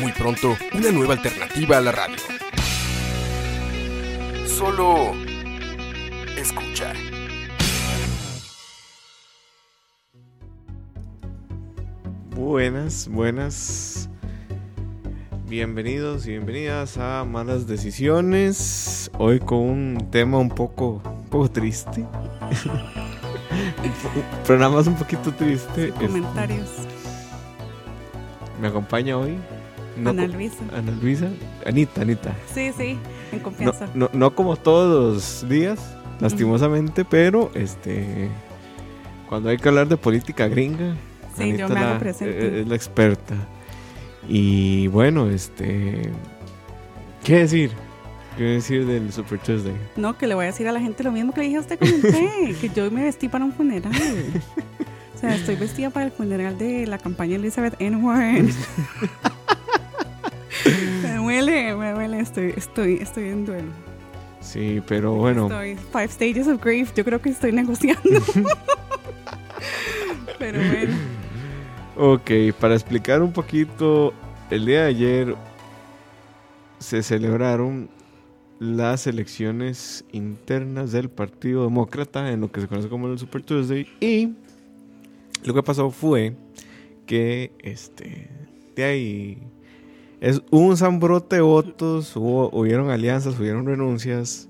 Muy pronto, una nueva alternativa a la radio. Solo escucha. Buenas, buenas. Bienvenidos y bienvenidas a Malas Decisiones. Hoy con un tema un poco, un poco triste. Pero nada más un poquito triste. Comentarios. Me acompaña hoy. no Ana Luisa. Ana Luisa. Anita, Anita. Sí, sí, en confianza. no, no como todos los días, lastimosamente, pero este cuando hay que hablar de política gringa, Sí, yo me hago presente. eh, es la experta. Y bueno, este ¿qué decir? ¿Qué decir del Super Tuesday? No, que le voy a decir a la gente lo mismo que le dije a usted, comenté, que yo me vestí para un funeral. O sea, estoy vestida para el funeral de la campaña Elizabeth N. Warren. me duele, me duele, estoy, estoy, estoy en duelo. Sí, pero bueno, Estoy five stages of grief, yo creo que estoy negociando. Pero bueno, ok, para explicar un poquito, el día de ayer se celebraron las elecciones internas del Partido Demócrata en lo que se conoce como el Super Tuesday y lo que pasó fue que este de ahí es un zambrote de votos, hubo, hubieron alianzas, hubieron renuncias,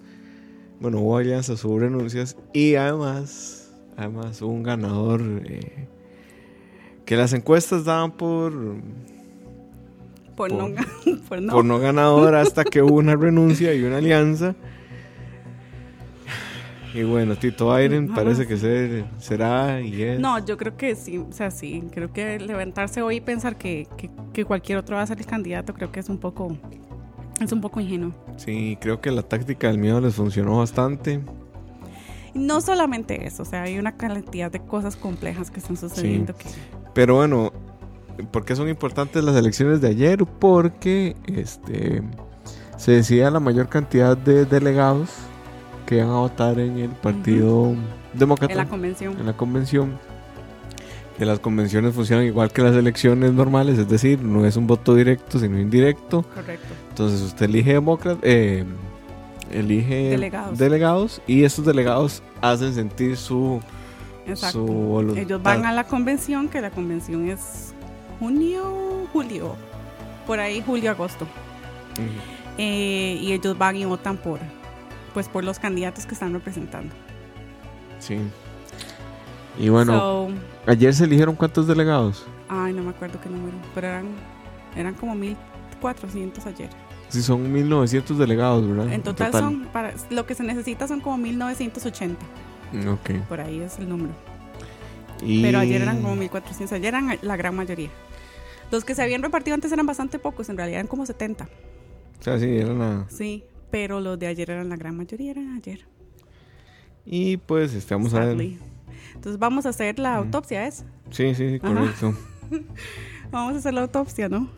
bueno, hubo alianzas, hubo renuncias y además, además hubo un ganador eh, que las encuestas daban por por no, por no. por no ganador hasta que hubo una renuncia y una alianza. Y bueno, Tito Biden parece que ser, será y es. No, yo creo que sí, o sea, sí, creo que levantarse hoy y pensar que, que, que cualquier otro va a ser el candidato, creo que es un poco, es un poco ingenuo. Sí, creo que la táctica del miedo les funcionó bastante. No solamente eso, o sea, hay una cantidad de cosas complejas que están sucediendo que Pero bueno, ¿por qué son importantes las elecciones de ayer? Porque este se decía la mayor cantidad de delegados que iban a votar en el Partido Demócrata. en la convención. en la convención. Que las convenciones funcionan igual que las elecciones normales, es decir, no es un voto directo, sino indirecto. Correcto. Entonces usted elige demócrata, eh, elige Delegados. delegados y estos delegados hacen sentir su, Exacto. su voluntad. Ellos van a la convención, que la convención es junio, julio, por ahí julio, agosto. Eh, y ellos van y votan por, pues, por los candidatos que están representando. Sí. Y bueno, So, ayer se eligieron cuántos delegados. ay, no me acuerdo qué número, pero eran, eran como 1400 ayer. Sí, son 1900 delegados, ¿verdad? En total, son, para, lo que se necesita son como 1980, Ok. por ahí es el número. Y... Pero ayer eran como 1400, ayer eran la gran mayoría. Los que se habían repartido antes eran bastante pocos, en realidad eran como 70, O sea, sí, eran la... sí, pero los de ayer eran la gran mayoría, eran ayer. Y pues, vamos a ver. Entonces vamos a hacer la autopsia, ¿es? Sí, sí, sí, correcto. Vamos a hacer la autopsia, ¿no?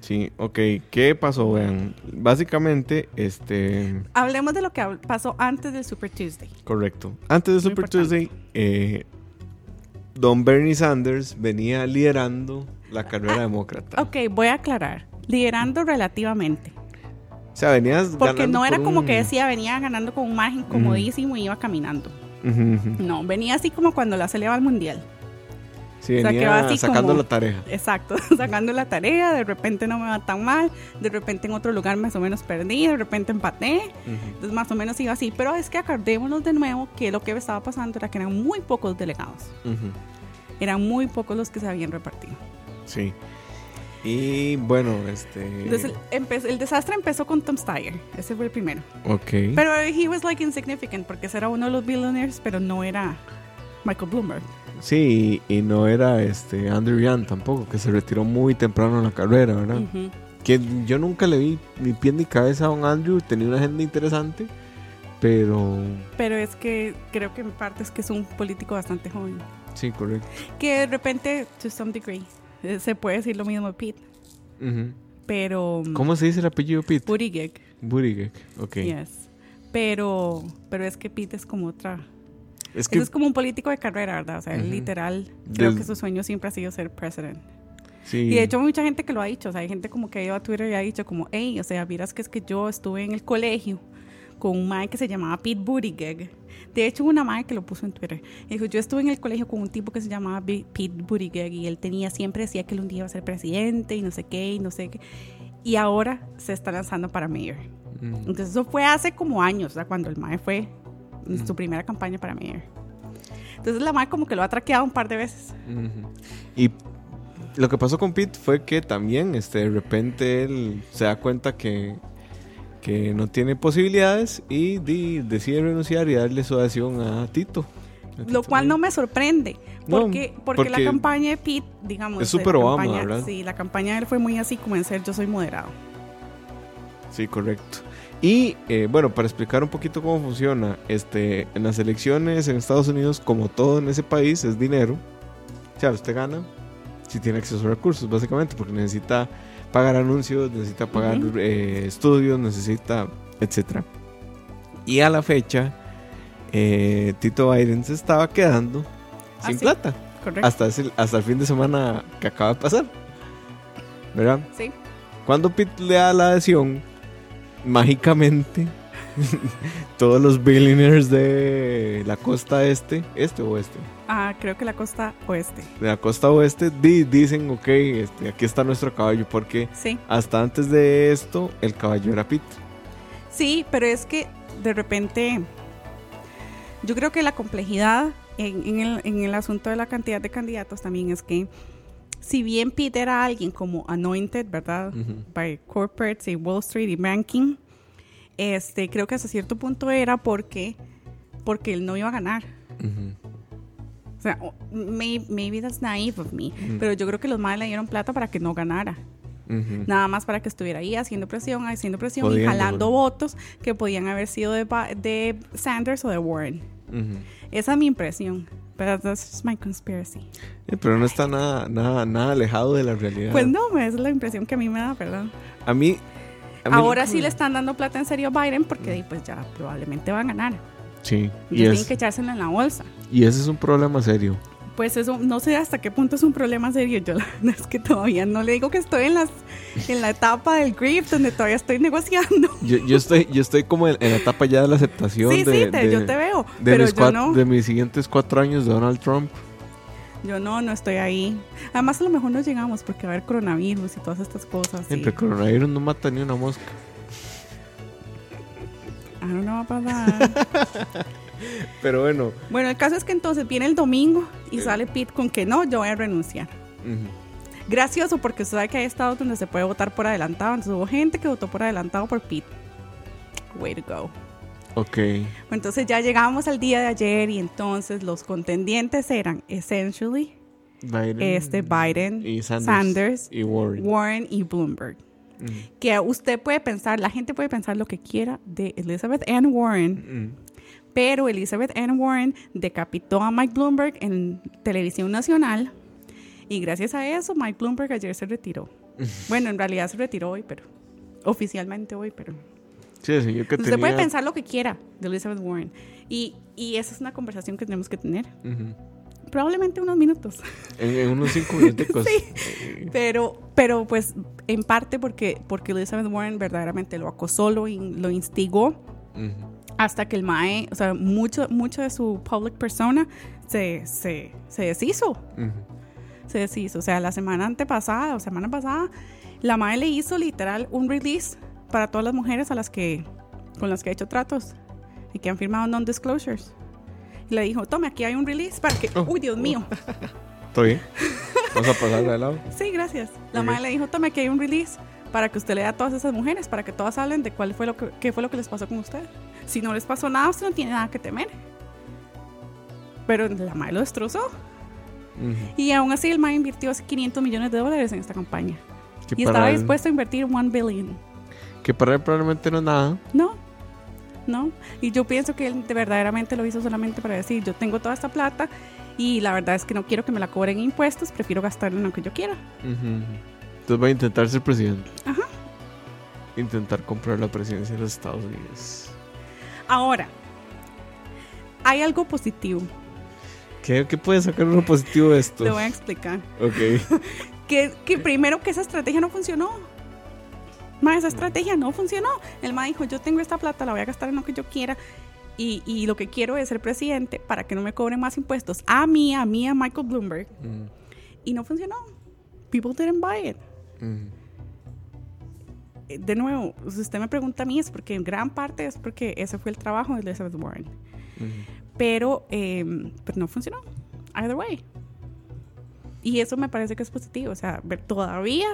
Sí, ok. ¿Qué pasó? Vean, básicamente, este... Hablemos de lo que pasó antes del Super Tuesday. Correcto. Antes de Muy Super. Tuesday, eh, Don Bernie Sanders venía liderando la carrera demócrata. Ok, voy a aclarar. Liderando relativamente. O sea, venías Porque ganando no era por como un- que decía, venía ganando con un margen comodísimo y iba caminando. No, venía así como cuando la se va al mundial. Sí, O sea, que venía va así sacando como- la tarea. Exacto, sacando la tarea, de repente no me va tan mal, de repente en otro lugar más o menos perdí, de repente empaté, entonces más o menos iba así. Pero es que acordémonos de nuevo que lo que estaba pasando era que eran muy pocos delegados, eran muy pocos los que se habían repartido. Sí. Y bueno, este... Entonces el, empe- el desastre empezó con Tom Steyer, ese fue el primero. ok. Pero he was like insignificant porque ese era uno de los billionaires, pero no era Michael Bloomberg. Sí, y, no era este Andrew Yan tampoco, que se retiró muy temprano en la carrera, ¿verdad? Que yo nunca le vi ni pie ni cabeza a don Andrew, tenía una agenda interesante, pero Pero es que creo que en parte es que es un político bastante joven. sí, correcto. Que de repente, to some degree, se puede decir lo mismo de Pete. Pero. mm, ¿Cómo se dice el apellido Pete? Buttigieg, Buttigieg, ok. yes. Pero, pero es que Pete es como otra. Es que Eso es como un político de carrera, ¿verdad? O sea, Ujú. literal, creo que su sueño siempre ha sido ser president. sí, Y de hecho, mucha gente que lo ha dicho. O sea, hay gente como que ha ido a Twitter y ha dicho, como, hey, o sea, miras que es que yo estuve en el colegio con un mae que se llamaba Pete Buttigieg. De hecho, una mae que lo puso en Twitter. Dijo, yo estuve en el colegio con un tipo que se llamaba Bi- Pete Buttigieg y él tenía, siempre decía que él un día iba a ser presidente y no sé qué y no sé qué. Y ahora se está lanzando para mayor. Mm. Entonces, eso fue hace como años, o sea, cuando el mae fue en su primera campaña para mayor. Entonces, la mae como que lo ha traqueado un par de veces. Ujú. Y lo que pasó con Pete fue que también este, de repente él se da cuenta que, que no tiene posibilidades y di- decide renunciar y darle su adhesión a Tito. A Lo cual no me sorprende. No, Porque, porque, la campaña de Pete, digamos. es la Obama, campaña- ¿verdad? Sí, la campaña de él fue muy así como en ser yo soy moderado. Sí, correcto. Y eh, bueno, para explicar un poquito cómo funciona, este, en las elecciones en Estados Unidos, como todo en ese país, es dinero. O sea, usted gana si tiene acceso a recursos, básicamente, porque necesita pagar anuncios, necesita pagar eh, estudios, necesita, etcétera. Y a la fecha, eh, Tito Biden se estaba quedando Ah, sin sí. plata ¿Correcto? hasta, ese- hasta el fin de semana que acaba de pasar. ¿Verdad? Sí. Cuando Pete le da la adhesión, mágicamente todos los billionaires de la costa este, este o oeste, Ah, creo que la costa oeste. de la costa oeste, di- dicen, ok, este, aquí está nuestro caballo, porque Sí. hasta antes de esto el caballo era Pete. Sí, pero es que de repente. Yo creo que la complejidad en, en el, en el asunto de la cantidad de candidatos también es que. Si bien Pete era alguien como anointed, ¿verdad? By corporates y Wall Street y banking, este, creo que hasta cierto punto era porque, porque él no iba a ganar. Ujú. O sea, o- may- maybe that's naive of me, Mm. pero yo creo que los madres le dieron plata para que no ganara. Ujú. Nada más para que estuviera ahí haciendo presión, haciendo presión y Jodiendo, jalando votos que podían haber sido de, de Sanders o de Warren. Esa es mi impresión. Pero that's just my conspiracy. Eh, pero no está nada, nada, nada alejado de la realidad. Pues no, esa es la impresión que a mí me da, ¿verdad? A mí... Ahora sí le están dando plata en serio a Biden porque pues ya probablemente va a ganar. Sí, y, tienen que echárselo en la bolsa. y ese es un problema serio. Pues eso, no sé hasta qué punto es un problema serio. Yo la verdad es que todavía no le digo que estoy en las en la etapa del grief donde todavía estoy negociando. Yo, yo estoy, yo estoy como en, en la etapa ya de la aceptación Sí, de, sí, te- de- yo te veo. de pero mis yo cuat- no, de mis siguientes cuatro años de Donald Trump. Yo no, no estoy ahí. Además, a lo mejor no llegamos porque va a haber coronavirus y todas estas cosas. y- Entre coronavirus no mata ni una mosca. Ah, no va a pasar. Pero bueno. bueno, el caso es que entonces viene el domingo y Sí. sale Pete con que no, yo voy a renunciar. ujú. Gracioso porque usted sabe que hay estados donde se puede votar por adelantado. Entonces hubo gente que votó por adelantado por Pete. Way to go. Ok. Entonces ya llegamos al día de ayer y entonces los contendientes eran essentially Biden. este Biden, y Sanders. Sanders, Y Warren. Warren y Bloomberg. Ujú. Que usted puede pensar, la gente puede pensar lo que quiera de Elizabeth Ann Warren, Ujú. pero Elizabeth Ann Warren decapitó a Mike Bloomberg en televisión nacional y gracias a eso Mike Bloomberg ayer se retiró. Bueno, en realidad se retiró hoy, pero oficialmente hoy, pero Sí, que usted tenía... puede pensar lo que quiera de Elizabeth Warren y, y esa es una conversación que tenemos que tener. Ujú. Probablemente unos minutos. en, en unos cinco minutos. Sí. Pero, pero pues en parte porque, porque Elizabeth Warren verdaderamente lo acosó, lo, in- lo instigó hasta que el MAE, o sea, mucho, mucho de su public persona se, se, se deshizo. Se deshizo. O sea, la semana antepasada o semana pasada, la MAE le hizo literal un release para todas las mujeres a las que, con las que ha hecho tratos y que han firmado non-disclosures. Y le dijo, tome, aquí hay un release para que... Oh. Uy, Dios mío. ¿Todo bien? Vamos a pasar de lado. Sí, gracias. La Ok. madre le dijo, tome, aquí hay un release para que usted le dé a todas esas mujeres, para que todas hablen de cuál fue lo que, qué fue lo que les pasó con usted. Si no les pasó nada, usted no tiene nada que temer. Pero la madre lo destrozó. Y aún así el MAE invirtió 500 millones de dólares en esta campaña. Y estaba él- dispuesto a invertir 1 billion. Que para él probablemente no es nada. No, no. Y yo pienso que él de verdaderamente lo hizo solamente para decir, yo tengo toda esta plata y la verdad es que no quiero que me la cobren impuestos, prefiero gastarla en lo que yo quiera. Entonces va a intentar ser presidente. Ajá. Intentar comprar la presidencia de los Estados Unidos. Ahora, hay algo positivo. ¿Qué, qué puede sacar uno positivo de esto? Te voy a explicar. Ok. Que, que primero que esa estrategia no funcionó. Ma, esa estrategia no funcionó. El ma dijo, yo tengo esta plata, la voy a gastar en lo que yo quiera. Y, y lo que quiero es ser presidente para que no me cobren más impuestos a mí, a mí, a Michael Bloomberg. Mm, Y no funcionó. People didn't buy it. mm. Eh, De nuevo, si usted me pregunta a mí, es porque en gran parte es porque ese fue el trabajo de Elizabeth Warren. Pero, eh, pero no funcionó. Either way. Y eso me parece que es positivo. O sea, ver- todavía,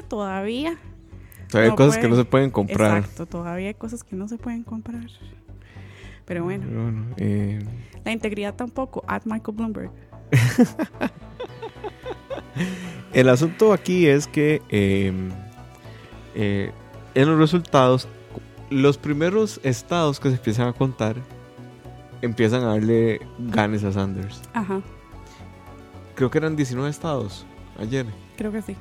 todavía hay cosas que no se pueden comprar. Exacto, todavía hay cosas que no se pueden comprar. Pero bueno, Pero bueno, eh, la integridad tampoco. At Michael Bloomberg. el asunto aquí es que eh, eh, en los resultados, los primeros estados que se empiezan a contar empiezan a darle ganes a Sanders. Ajá, Creo que eran 19 estados ayer. creo que sí.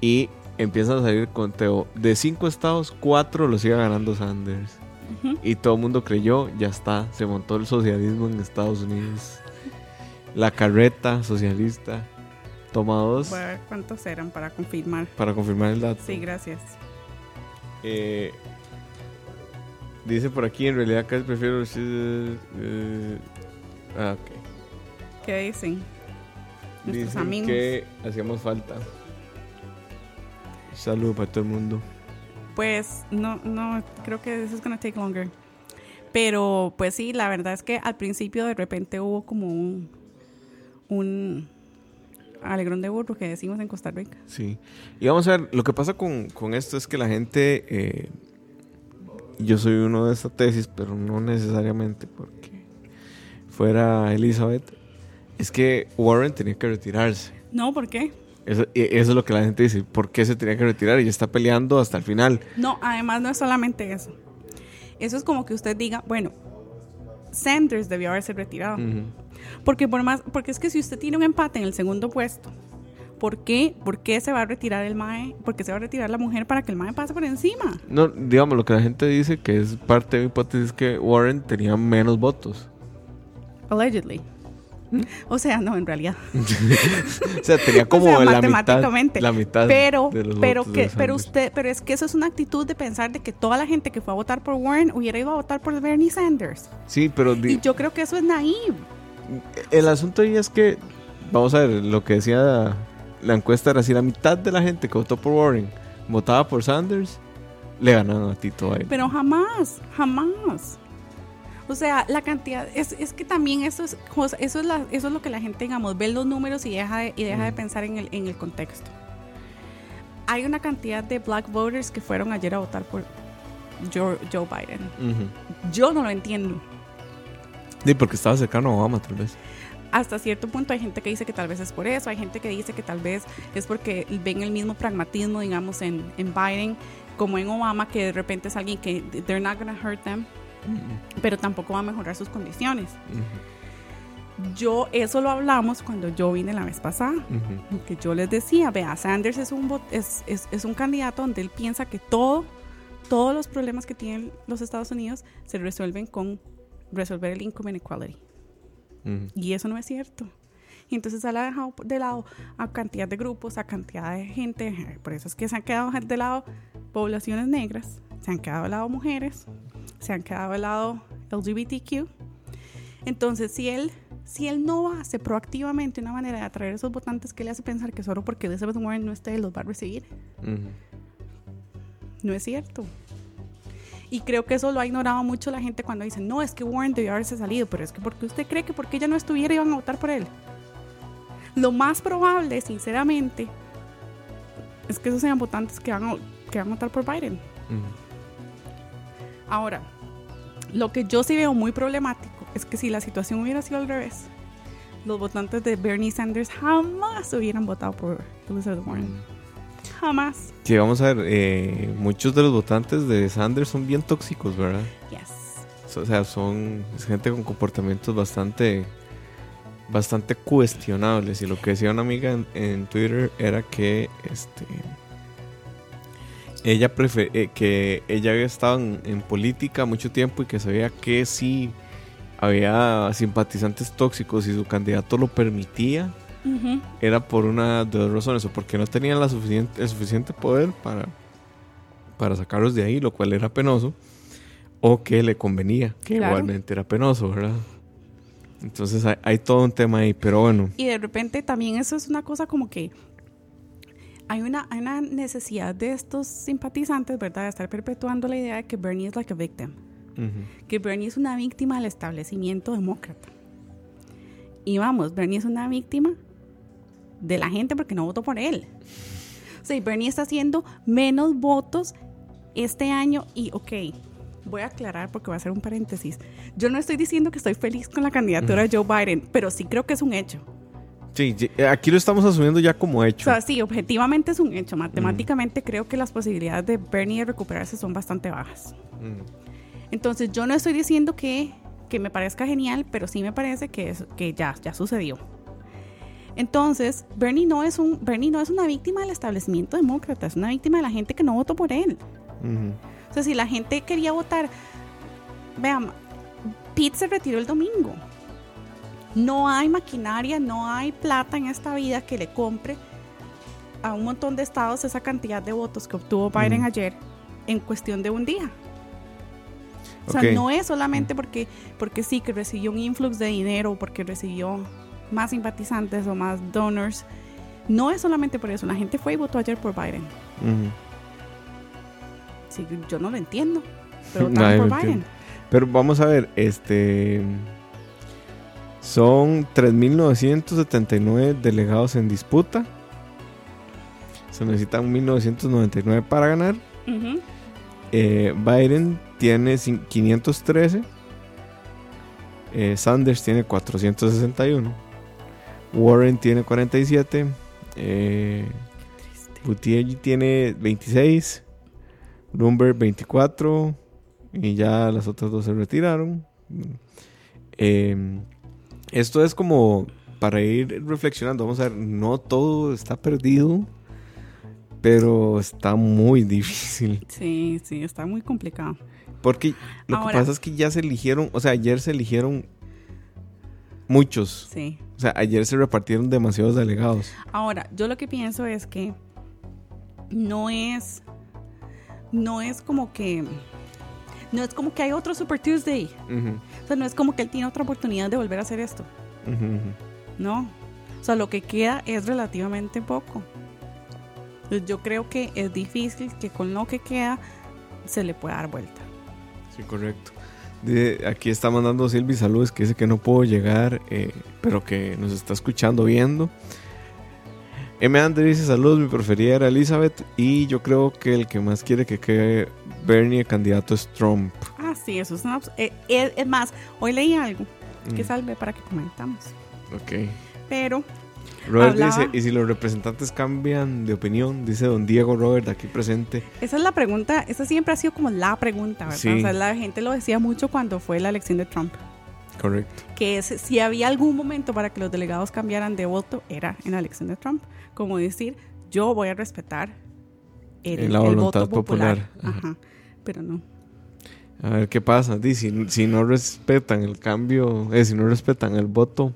Y empiezan a salir conteo. De 5 estados, 4 los sigue ganando Sanders. Y todo el mundo creyó, ya está, se montó el socialismo en Estados Unidos. La carreta socialista. Toma dos Voy a ver cuántos eran para confirmar. para confirmar el dato. Sí, gracias. Eh, dice por aquí, en realidad casi prefiero... eh, ah, ok. ¿Qué dicen? Nuestros Dicen amigos. que hacíamos falta. Salud para todo el mundo. Pues no, no, creo que this is gonna take longer. Pero pues sí, la verdad es que al principio de repente hubo como un, un alegrón de burro que decimos en Costa Rica. Sí. Y vamos a ver, lo que pasa con, con esto es que la gente, eh, yo soy uno de esta tesis, pero no necesariamente porque fuera Elizabeth, es que Warren tenía que retirarse. No, ¿por qué? Eso, y eso es lo que la gente dice, ¿por qué se tenía que retirar? Y está peleando hasta el final. No, además no es solamente eso. Eso es como que usted diga, bueno, Sanders debió haberse retirado. Porque por más, porque es que si usted tiene un empate en el segundo puesto, ¿por qué? ¿Por qué se va a retirar el MAE? ¿Por qué se va a retirar la mujer para que el MAE pase por encima? No, digamos, lo que la gente dice que es parte de mi hipótesis es que Warren tenía menos votos. Allegedly. O sea, no, en realidad. O sea, tenía como O sea, la mitad, matemáticamente. la mitad Pero, de los pero que, de pero usted, pero es que eso es una actitud de pensar de que toda la gente que fue a votar por Warren hubiera ido a votar por Bernie Sanders. Sí, pero Y yo creo que eso es naive. el asunto ahí es que, vamos a ver, lo que decía la encuesta era si la mitad de la gente que votó por Warren votaba por Sanders, le ganaban a Tito Biden. Pero jamás, jamás. O sea, la cantidad, es, es que también eso es, eso es, la, eso es lo que la gente, digamos, ve los números y deja de, y deja de Mm. pensar en el, en el contexto. Hay una cantidad de black voters que fueron ayer a votar por Joe, Joe Biden. Yo no lo entiendo. Sí, porque estaba cercano a Obama, tal vez. Hasta cierto punto hay gente que dice que tal vez es por eso, hay gente que dice que tal vez es porque ven el mismo pragmatismo, digamos, en, en Biden, como en Obama, que de repente es alguien que they're not gonna hurt them, pero tampoco va a mejorar sus condiciones. Yo, eso lo hablamos cuando yo vine la vez pasada. Que yo les decía, vea, Sanders es un, es, es, es un candidato donde él piensa que todo, todos los problemas que tienen los Estados Unidos se resuelven con resolver el income inequality. Y eso no es cierto. Y entonces le ha dejado de lado a cantidad de grupos, a cantidad de gente. Por eso es que se han quedado de lado poblaciones negras, se han quedado de lado mujeres, se han quedado de lado LGBTQ. Entonces, si él, si él no hace proactivamente una manera de atraer a esos votantes que le hace pensar que solo porque Elizabeth Warren no esté, los va a recibir, no es cierto. Y creo que eso lo ha ignorado mucho la gente cuando dicen, no, es que Warren debió haberse salido, pero es que porque usted cree que porque ella no estuviera iban a votar por él. Lo más probable, sinceramente, es que esos sean votantes que van a, que van a votar por Biden. Ahora, lo que yo sí veo muy problemático es que si la situación hubiera sido al revés, los votantes de Bernie Sanders jamás hubieran votado por Elizabeth Warren. Jamás. Sí, vamos a ver, eh, muchos de los votantes de Sanders son bien tóxicos, ¿verdad? Yes. O sea, son gente con comportamientos bastante bastante cuestionables y lo que decía una amiga en, en Twitter era que este ella eh, que ella había estado en, en política mucho tiempo y que sabía que sí había simpatizantes tóxicos y su candidato lo permitía era por una de dos razones o porque no tenían la suficiente, el suficiente poder para, para sacarlos de ahí, lo cual era penoso, o que le convenía, que Claro. igualmente era penoso, ¿verdad? Entonces hay, hay todo un tema ahí, pero bueno, Y de repente también eso es una cosa como que hay una, hay una necesidad de estos simpatizantes, ¿verdad? De estar perpetuando la idea de que Bernie es like a victim. Que Bernie es una víctima del establecimiento demócrata. Y vamos, Bernie es una víctima de la gente porque no votó por él. O sea, Bernie está haciendo menos votos este año y, ok, voy a aclarar porque voy a hacer un paréntesis. Yo no estoy diciendo que estoy feliz con la candidatura de Joe Biden, pero sí creo que es un hecho. Sí, sí, aquí lo estamos asumiendo ya como O hecho. sea, sí, objetivamente es un hecho. Matemáticamente creo que las posibilidades de Bernie de recuperarse son bastante bajas. Mm, Entonces yo no estoy diciendo que, que me parezca genial, pero sí me parece que, es, que ya, ya sucedió. Entonces, Bernie no, es un, Bernie no es una víctima del establecimiento demócrata, es una víctima de la gente que no votó por él. O sea, si la gente quería votar, vean, Pete se retiró el domingo. No hay maquinaria, no hay plata en esta vida que le compre a un montón de estados esa cantidad de votos que obtuvo Biden Mm. ayer en cuestión de un día. O sea, no es solamente porque, porque sí, que recibió un influx de dinero, o porque recibió más simpatizantes o más donors. No es solamente por eso. La gente fue y votó ayer por Biden. Sí, yo no lo entiendo. Pero votaron por Biden. entiende. Pero vamos a ver, este son 3.979 delegados en disputa. Se necesitan 1.999 para ganar. Ujú. Eh, Biden tiene cin- 513. Eh, Sanders tiene 461. Warren tiene 47. Eh, Buttigieg tiene 26. Bloomberg 24. Y ya las otras dos se retiraron. Eh, esto es como para ir reflexionando. Vamos a ver, no todo está perdido. Pero está muy difícil. Sí, sí, está muy complicado. Porque lo Ahora- que pasa es que ya se eligieron, o sea, ayer se eligieron muchos. Sí. O sea, ayer se repartieron demasiados delegados. Ahora, yo lo que pienso es que no es. No es como que. No es como que hay otro Super Tuesday. O sea, no es como que él tiene otra oportunidad de volver a hacer esto. No. O sea, lo que queda es relativamente poco. Entonces, yo creo que es difícil que con lo que queda se le pueda dar vuelta. Sí, correcto. De- aquí está mandando Silvi saludos que dice que no puedo llegar, eh, pero que nos está escuchando, viendo. M. Andre dice saludos, mi preferida era Elizabeth y yo creo que el que más quiere que quede Bernie el candidato es Trump. Ah, sí, eso es una. eh, eh, es más, hoy leí algo que Mm, salve para que comentamos. ok. Pero Robert Hablaba- dice, ¿y si los representantes cambian de opinión? Dice don Diego Robert aquí presente. esa es la pregunta, esa siempre ha sido como la pregunta, ¿verdad? Sí. O sea, la gente lo decía mucho cuando fue la elección de Trump. Correcto. Que es, si había algún momento para que los delegados cambiaran de voto, era en la elección de Trump. Como decir, yo voy a respetar el, En la el voto popular. popular. Ajá. Ajá. Pero no. A ver qué pasa. Si, si no respetan el cambio, eh, si no respetan el voto,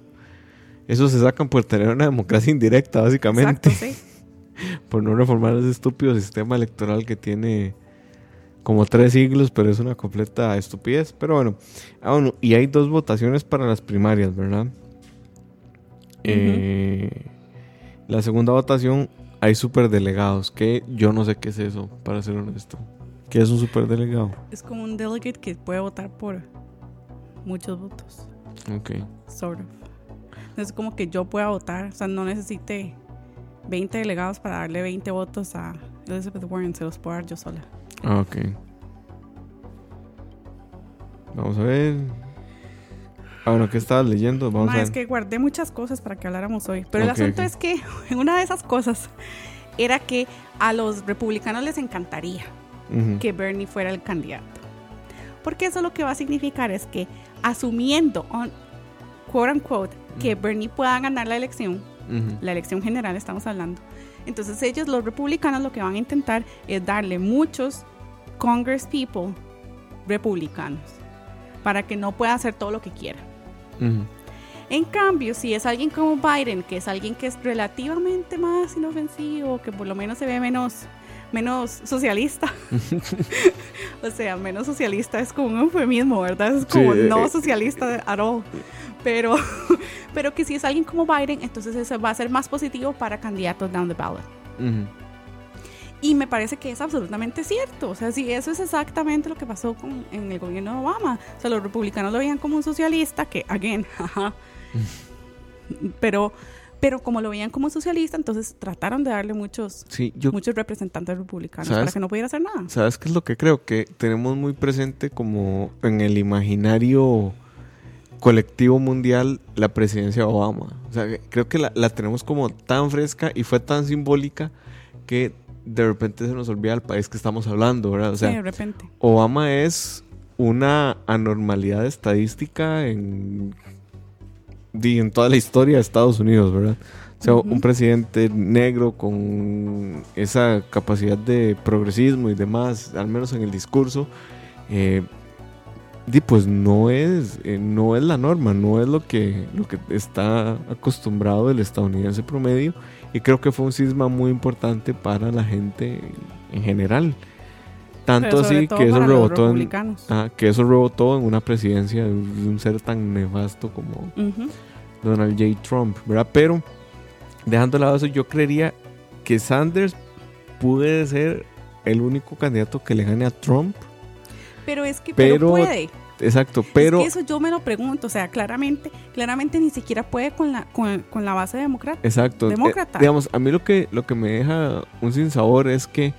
eso se sacan por tener una democracia indirecta, básicamente. Exacto, sí. Por no reformar ese estúpido sistema electoral que tiene como tres siglos, pero es una completa estupidez. Pero bueno, ah, bueno, y hay dos votaciones para las primarias, ¿verdad? Eh, la segunda votación hay superdelegados, que yo no sé qué es eso, para ser honesto. ¿Qué es un superdelegado? Es como un delegate que puede votar por muchos votos. Ok. Sort of. No es como que yo pueda votar, o sea, no necesite 20 delegados para darle 20 votos a Elizabeth Warren, se los puedo dar yo sola. Ah, ok. Vamos a ver. Ah, bueno, ¿qué estabas leyendo? Vamos Ma, a ver. es que guardé muchas cosas para que habláramos hoy. Pero el asunto es que una de esas cosas era que a los republicanos les encantaría Que Bernie fuera el candidato. Porque eso lo que va a significar es que asumiendo, on, quote unquote, que Bernie pueda ganar la elección, la elección general estamos hablando, entonces ellos, los republicanos, lo que van a intentar es darle muchos Congress people republicanos para que no pueda hacer todo lo que quiera. En cambio, si es alguien como Biden, que es alguien que es relativamente más inofensivo, que por lo menos se ve menos, menos socialista, o sea, menos socialista es como un eufemismo, ¿verdad? Es como Sí, eh, no eh, socialista at all. Pero, pero que si es alguien como Biden, entonces eso va a ser más positivo para candidatos down the ballot. Y me parece que es absolutamente cierto. O sea, sí, eso es exactamente lo que pasó con, en el gobierno de Obama. O sea, los republicanos lo veían como un socialista, que, again, jaja. pero, pero como lo veían como un socialista, entonces trataron de darle muchos, Sí, yo muchos representantes republicanos para que no pudiera hacer nada. ¿Sabes qué es lo que creo? Que tenemos muy presente como en el imaginario colectivo mundial la presidencia de Obama. O sea, creo que la, la tenemos como tan fresca y fue tan simbólica que de repente se nos olvida el país que estamos hablando, ¿verdad? O sea, sí, de repente. Obama es una anormalidad estadística en, di, en toda la historia de Estados Unidos, ¿verdad? O sea, un presidente negro con esa capacidad de progresismo y demás, al menos en el discurso, eh, di, pues no es, eh, no es la norma, no es lo que, lo que está acostumbrado el estadounidense promedio. Y creo que fue un cisma muy importante para la gente en general. Tanto así que eso rebotó en, ah, que eso rebotó en una presidencia de un ser tan nefasto como. Donald J. Trump, ¿verdad? Pero dejando de lado eso, yo creería que Sanders puede ser el único candidato que le gane a Trump. Pero es que pero Pero- puede. Exacto, pero Es que eso yo me lo pregunto. O sea, claramente, claramente ni siquiera puede con la, con, con la base democrática. Exacto. Demócrata. Eh, digamos, a mí lo que, lo que me deja un sinsabor es que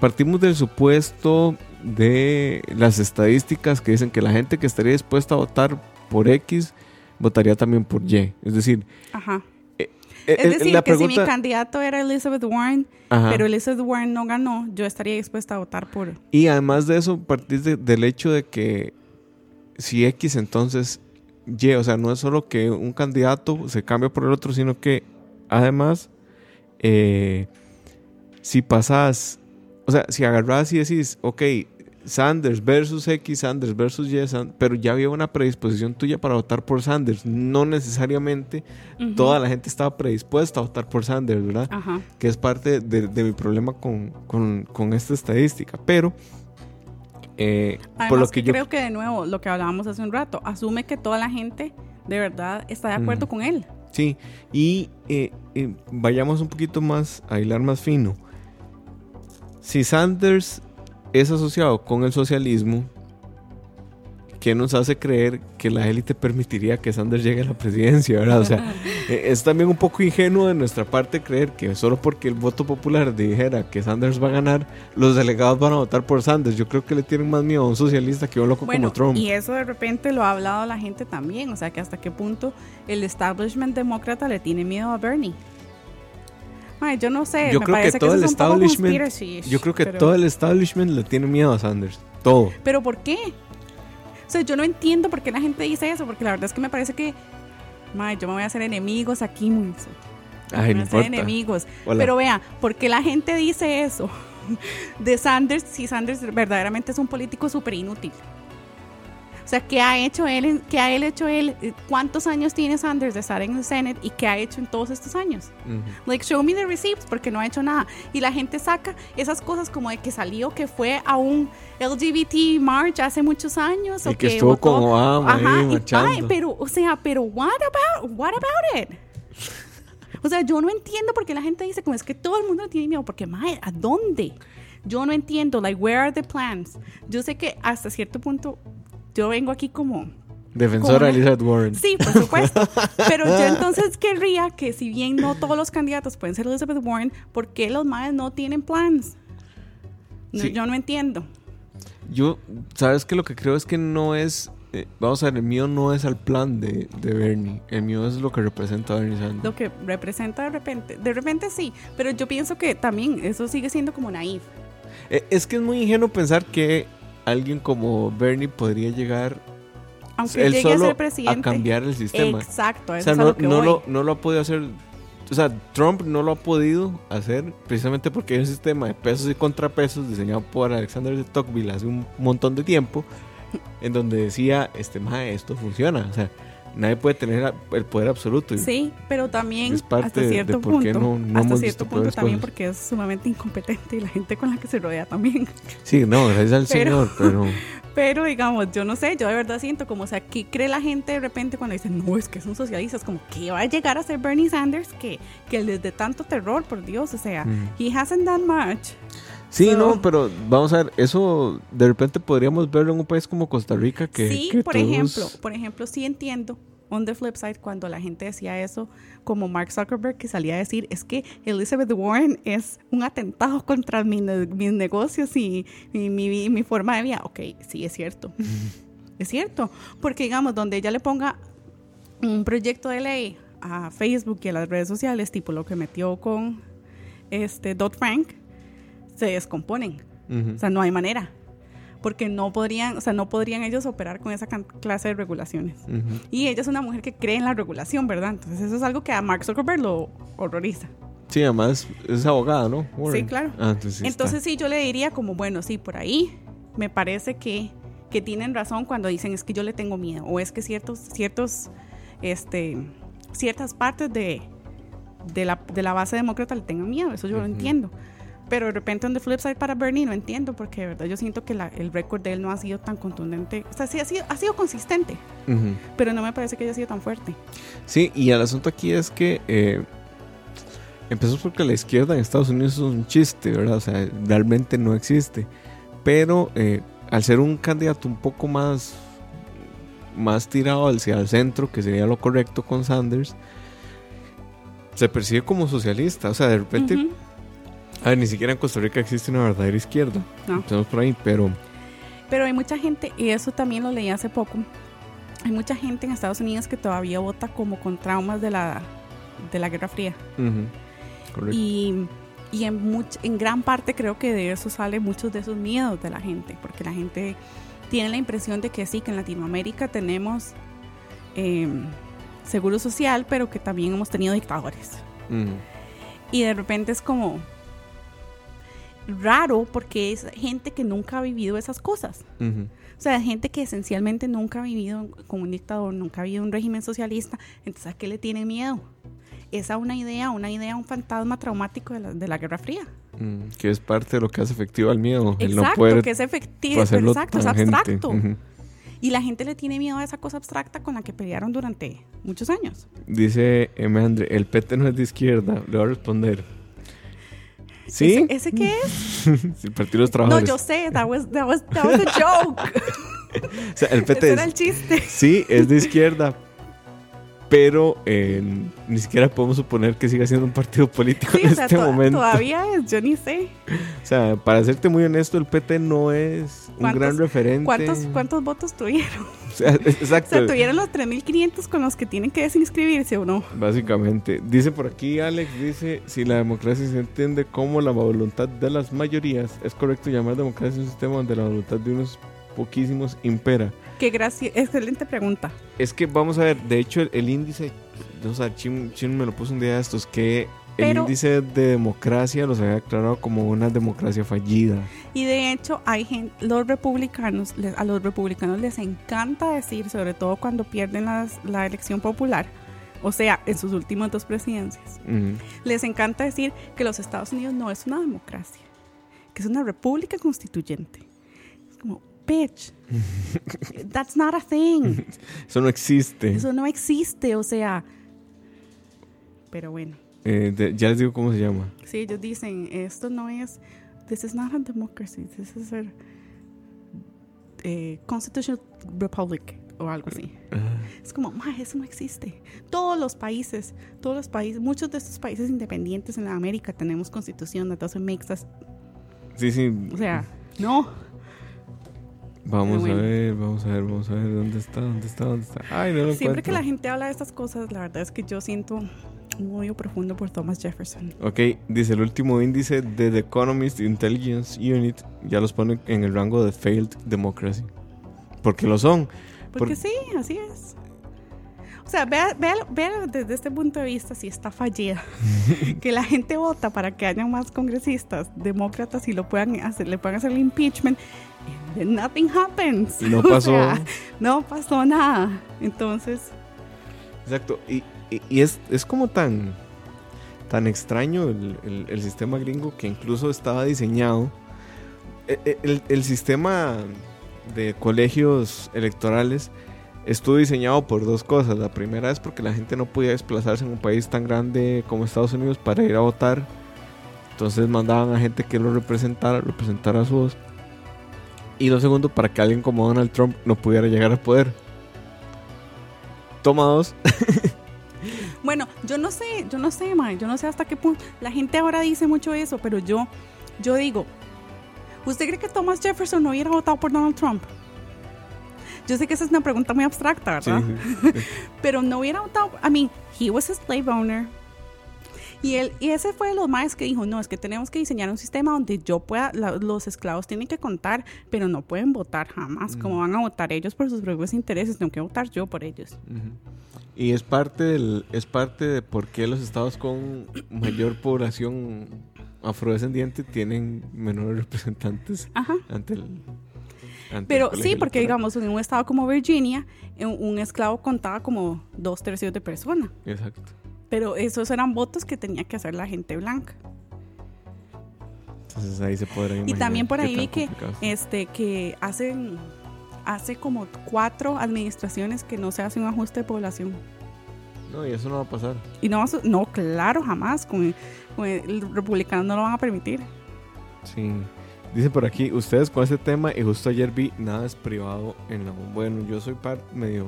partimos del supuesto de las estadísticas que dicen que la gente que estaría dispuesta a votar por X votaría también por Y. Es decir, Ajá. eh, Es eh, decir, la que si mi pregunta... candidato era Elizabeth Warren, Ajá. pero Elizabeth Warren no ganó, yo estaría dispuesta a votar por... Y además de eso, partís de- del hecho de que si X entonces Y, o sea, no es solo que un candidato se cambia por el otro, sino que además, eh, si pasas, o sea, si agarras y decís, ok, Sanders versus X, Sanders versus Y, pero ya había una predisposición tuya para votar por Sanders, no necesariamente toda la gente estaba predispuesta a votar por Sanders, ¿verdad? Ajá. que es parte de, de mi problema con, con- con esta estadística. Pero, eh, Además, por lo que que yo... creo que de nuevo, lo que hablábamos hace un rato, asume que toda la gente de verdad está de acuerdo con él. Sí, y eh, eh, vayamos un poquito más a hilar más fino. Si Sanders es asociado con el socialismo, ¿qué nos hace creer que la élite permitiría que Sanders llegue a la presidencia, verdad? O sea, eh, es también un poco ingenuo de nuestra parte creer que solo porque el voto popular dijera que Sanders va a ganar, los delegados van a votar por Sanders. Yo creo que le tienen más miedo a un socialista que a un loco Bueno, como Trump. y eso de repente lo ha hablado la gente también, o sea, que hasta qué punto el establishment demócrata le tiene miedo a Bernie. Ay, yo no sé, Yo me creo que parece todo eso el establishment- Yo creo que pero- todo el establishment le tiene miedo a Sanders. Todo. ¿Pero por qué? O sea, yo no entiendo por qué la gente dice eso, porque la verdad es que me parece que, Mae, yo me voy a hacer enemigos aquí, Moiso. Ay, me no voy a hacer enemigos. Hola. Pero vea, ¿por qué la gente dice eso de Sanders si Sanders verdaderamente es un político súper inútil? O sea, ¿qué ha hecho él? ¿Qué ha él hecho él? ¿Cuántos años tiene Sanders de estar en el Senate y qué ha hecho en todos estos años? Ujú. Like, show me the receipts, porque no ha hecho nada. Y la gente saca esas cosas como de que salió, que fue a un LGBT march hace muchos años. Y o que estuvo votó- con Obama ahí Ajá, y, ay, pero, o sea, pero what about, what about it? O sea, yo no entiendo por qué la gente dice como es que todo el mundo tiene miedo, porque, mae, ¿a dónde? Yo no entiendo, like, where are the plans? Yo sé que hasta cierto punto yo vengo aquí como Defensora ¿Cómo? Elizabeth Warren. Sí, por supuesto. Pero yo entonces querría que si bien no todos los candidatos pueden ser Elizabeth Warren, ¿por qué los madres no tienen plans? No, Sí. Yo no entiendo. Yo, ¿sabes que Lo que creo es que no es eh, vamos a ver, el mío no es el plan de, de, Bernie, el mío es lo que representa Bernie Sanders. Lo que representa de repente, de repente sí, pero yo pienso que también eso sigue siendo como naif. Eh, es que es muy ingenuo pensar que alguien como Bernie podría llegar aunque él solo a ser presidente. A cambiar el sistema. Exacto, eso o sea, no, no, lo, no lo ha podido hacer. O sea, Trump no lo ha podido hacer precisamente porque hay un sistema de pesos y contrapesos diseñado por Alexander de Tocqueville hace un montón de tiempo, en donde decía, este esto funciona. O sea, nadie puede tener el poder absoluto. Sí, pero también hasta cierto punto, hasta cierto punto también porque es sumamente incompetente y la gente con la que se rodea también. Sí, no, gracias al Señor, pero... Pero digamos, yo no sé, yo de verdad siento como, o sea, ¿qué cree la gente de repente cuando dicen, no, es que son socialistas? Como, ¿qué va a llegar a ser Bernie Sanders que, que les dé tanto terror, por Dios? O sea, he hasn't done much. Sí, no, pero vamos a ver, eso de repente podríamos verlo en un país como Costa Rica que... Sí, por ejemplo, por ejemplo, sí entiendo on the flip side, cuando la gente decía eso, como Mark Zuckerberg, que salía a decir, es que Elizabeth Warren es un atentado contra mis negocios y, mi, forma de vida. Ok, sí, es cierto. es cierto. Porque, digamos, donde ella le ponga un proyecto de ley a Facebook y a las redes sociales, tipo lo que metió con este Dodd-Frank, se descomponen. O sea, no hay manera porque no podrían, o sea, no podrían ellos operar con esa clase de regulaciones. Y ella es una mujer que cree en la regulación, ¿verdad? Entonces eso es algo que a Mark Zuckerberg lo horroriza. Sí, además es abogada, ¿no? Sí, claro. Ah, entonces, sí, yo le diría como, bueno, sí, por ahí me parece que, que tienen razón cuando dicen es que yo le tengo miedo o es que ciertos, ciertos, este, ciertas partes de, de, la, de la base demócrata le tengan miedo, eso yo lo entiendo. Pero de repente en the flip side para Bernie no entiendo porque de verdad yo siento que el récord de él no ha sido tan contundente. O sea, sí ha sido, ha sido consistente, pero no me parece que haya sido tan fuerte. Sí, y el asunto aquí es que eh, empezó porque la izquierda en Estados Unidos es un chiste, ¿verdad? O sea, realmente no existe. Pero eh, al ser un candidato un poco más, más tirado hacia el centro, que sería lo correcto con Sanders, se percibe como socialista. O sea, de repente... A ver, ni siquiera en Costa Rica existe una verdadera izquierda. No. Estamos por ahí, pero... Pero hay mucha gente, y eso también lo leí hace poco, hay mucha gente en Estados Unidos que todavía vota como con traumas de la, de la Guerra Fría. Correcto. Y, y en, en gran parte creo que de eso salen muchos de esos miedos de la gente, porque la gente tiene la impresión de que sí, que en Latinoamérica tenemos em, seguro social, pero que también hemos tenido dictadores. Y de repente es como, raro porque es gente que nunca ha vivido esas cosas. O sea, gente que esencialmente nunca ha vivido como un dictador, nunca ha vivido un régimen socialista. Entonces, ¿a qué le tiene miedo? Esa una idea, una idea, un fantasma traumático de la, de la Guerra Fría. Mm, que es parte de lo que hace efectivo al miedo. Exacto, que es efectivo, exacto, es abstracto. Y la gente le tiene miedo a esa cosa abstracta con la que pelearon durante muchos años. Dice Emandre, el PT no es de izquierda. Le voy a responder. ¿Sí? ¿Ese, qué es? el Partido de los Trabajadores. No, yo sé, that was, that was, that was a joke. o sea, el PT Ese era el chiste. Sí, es de izquierda, pero eh, ni siquiera podemos suponer que siga siendo un partido político en este momento. Todavía es, yo ni sé. O sea, para serte muy honesto, el PT no es un gran referente. ¿cuántos, ¿Cuántos votos tuvieron? O sea, exacto. O sea, tuvieron los 3.500 con los que tienen que desinscribirse o no. Básicamente. Dice por aquí, Alex, dice, si la democracia se entiende como la voluntad de las mayorías, es correcto llamar democracia un sistema donde la voluntad de unos poquísimos impera. Qué gracia, excelente pregunta. Es que vamos a ver, de hecho el, índice, o sea, Chim, me lo puso un día de estos, que el índice de democracia los había declarado como una democracia fallida. Y de hecho, hay gente, los republicanos, a los republicanos les encanta decir, sobre todo cuando pierden la elección popular, o sea, en sus últimas dos presidencias, les encanta decir que los Estados Unidos no es una democracia, que es una república constituyente. Bitch. That's not a thing. Eso no existe. Eso no existe, o sea. Pero bueno. Eh, ya les digo cómo se llama. Sí, ellos dicen, esto no es. This is not a democracy. This is a eh, constitutional republic o algo así. Es como, ma, eso no existe. Todos los países, todos los países, muchos de estos países independientes en América tenemos constitución, that doesn't make Sí, sí. O sea, no. Vamos a ver, vamos a ver, vamos a ver. ¿Dónde está? ¿Dónde está? ¿Dónde está? Ay, no lo Siempre que la gente habla de estas cosas, la verdad es que yo siento un odio profundo por Thomas Jefferson. Ok, dice el último índice de The Economist Intelligence Unit ya los pone en el rango de Failed Democracy. Porque lo son. Porque Por- sí, así es. O sea, vea, vea- vea desde este punto de vista si está fallida. que la gente vota para que haya más congresistas demócratas y lo puedan hacer, le puedan hacer el impeachment. Then nothing happens. No O pasó. sea, no pasó nada. Entonces, Exacto. Y, y- y es, es como tan, tan extraño el, el- el sistema gringo que incluso estaba diseñado. e- e- El, el sistema de colegios electorales estuvo diseñado por dos cosas. La primera es porque la gente no podía desplazarse en un país tan grande como Estados Unidos para ir a votar. Entonces mandaban a gente que lo representara, representara su voz. Y lo segundo, para que alguien como Donald Trump no pudiera llegar al poder. Toma dos. bueno, yo no sé, yo no sé, mae, yo no sé hasta qué punto. La gente ahora dice mucho eso, pero yo, yo digo, ¿usted cree que Thomas Jefferson no hubiera votado por Donald Trump? Yo sé que esa es una pregunta muy abstracta, Sí, ¿verdad? sí. pero no hubiera votado. I mean, he was a slave owner. Y, él, y ese fue de los más que dijo, no, es que tenemos que diseñar un sistema donde yo pueda, la- los esclavos tienen que contar, pero no pueden votar jamás. ¿Cómo van a votar ellos por sus propios intereses? Tengo que votar yo por ellos. Y es parte del, es parte de por qué los estados con mayor población afrodescendiente tienen menores representantes Ajá. ante el Pero sí, porque digamos, en un estado como Virginia, un, un esclavo contaba como dos tercios de persona. Exacto. Pero esos eran votos que tenía que hacer la gente blanca. Entonces ahí se podrá Y imaginar también por ahí vi que, este, que hacen, hace como cuatro administraciones que no se hace un ajuste de población. No, y eso no va a pasar. Y no, no claro, jamás. Con con el republicano no lo van a permitir. Sí. Dice por aquí, ustedes con ese tema y justo ayer vi nada es privado en la Bueno, yo soy parte medio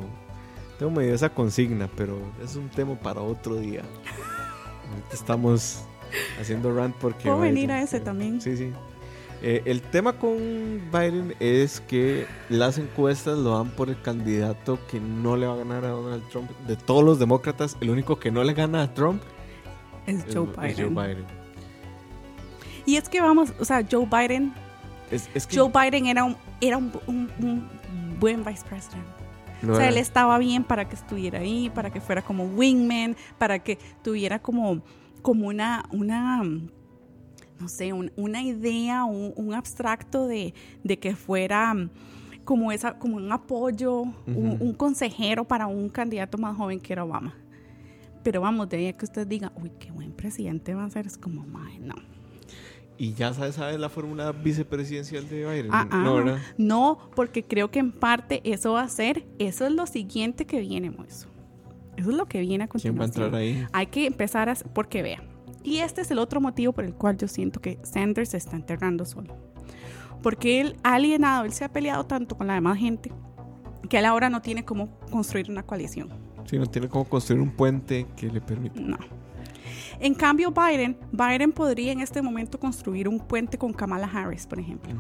tengo medio esa consigna, pero es un tema para otro día. Ahorita estamos haciendo rant porque Puedo venir a ese también. Sí, sí. Eh, el tema con Biden es que las encuestas lo dan por el candidato que no le va a ganar a Donald Trump. De todos los demócratas, el único que no le gana a Trump Es es, Joe es Biden. Joe Biden. Y es que vamos, o sea, Joe Biden, Es, es que Joe Biden era un, era un, un- un buen vice president. O sea, era- él estaba bien para que estuviera ahí, para que fuera como wingman, para que tuviera como, como una, una, no sé, un- una idea, un, un abstracto de, de que fuera mm, como, esa, como un apoyo, un, consejero para un candidato más joven que era Obama. Pero vamos, de ahí a que usted diga, uy, qué buen presidente va a ser, es como, "Mae, no. Y ya sabes, ¿sabes la fórmula vicepresidencial de Biden? Ah, ah, no, ¿verdad? no, porque creo que en parte eso va a ser, eso es lo siguiente que viene, Moiso. Eso es lo que viene a ¿Quién va a continuación. entrar ahí? Hay que empezar a... Porque vea, y este es el otro motivo por el cual yo siento que Sanders se está enterrando solo. Porque él ha alienado, él se ha peleado tanto con la demás gente que él ahora no tiene cómo construir una coalición. Sí, no tiene cómo construir un puente que le permita. No. En cambio, Biden, Biden podría en este momento construir un puente con Kamala Harris, por ejemplo.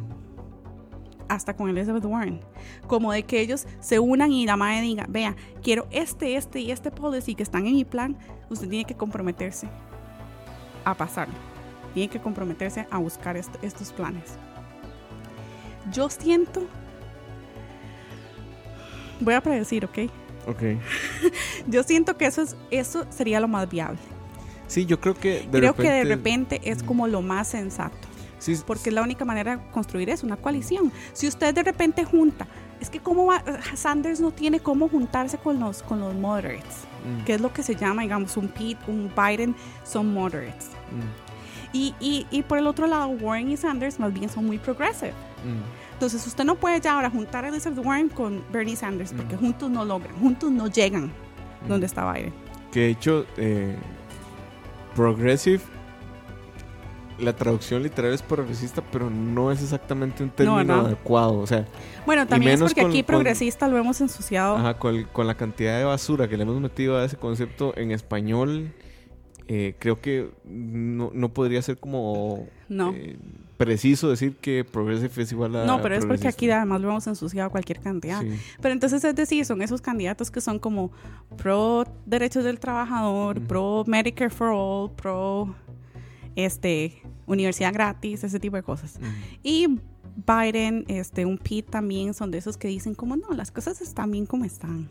hasta con Elizabeth Warren. Como de que ellos se unan y la madre diga, vea, quiero este, este y este policy que están en mi plan, usted tiene que comprometerse a pasarlo. Tiene que comprometerse a buscar est- estos planes. Yo siento, voy a predecir, ¿ok? Ok. Yo siento que eso, es, eso sería lo más viable. Sí, yo creo que de Creo repente... que de repente es como lo más sensato. Sí, porque es la única manera de construir es una coalición. Si usted de repente junta, es que cómo va, Sanders no tiene cómo juntarse con los con los moderates, mm, que es lo que se llama, digamos, un Pete, un Biden son moderates. mm, Y, y, y por el otro lado, Warren y Sanders más bien son muy progressive. mm. Entonces usted no puede ya ahora juntar a Elizabeth Warren con Bernie Sanders, porque Mm. juntos no logran, juntos no llegan donde está Biden. Que de hecho, eh, progressive, la traducción literal es progresista, pero no es exactamente un término adecuado. O sea, Bueno, también es porque con- aquí con- progresista lo hemos ensuciado. ajá, con, con la cantidad de basura que le hemos metido a ese concepto en español, eh, creo que no, no podría ser como No. eh, preciso decir que Progressive es igual a No, pero es porque aquí además lo hemos ensuciado cualquier cantidad. Sí. Pero entonces es decir, son esos candidatos que son como pro derechos del trabajador, pro Medicare for All, pro este universidad gratis, ese tipo de cosas. Y Biden, este, un Pete también son de esos que dicen como no, las cosas están bien como están.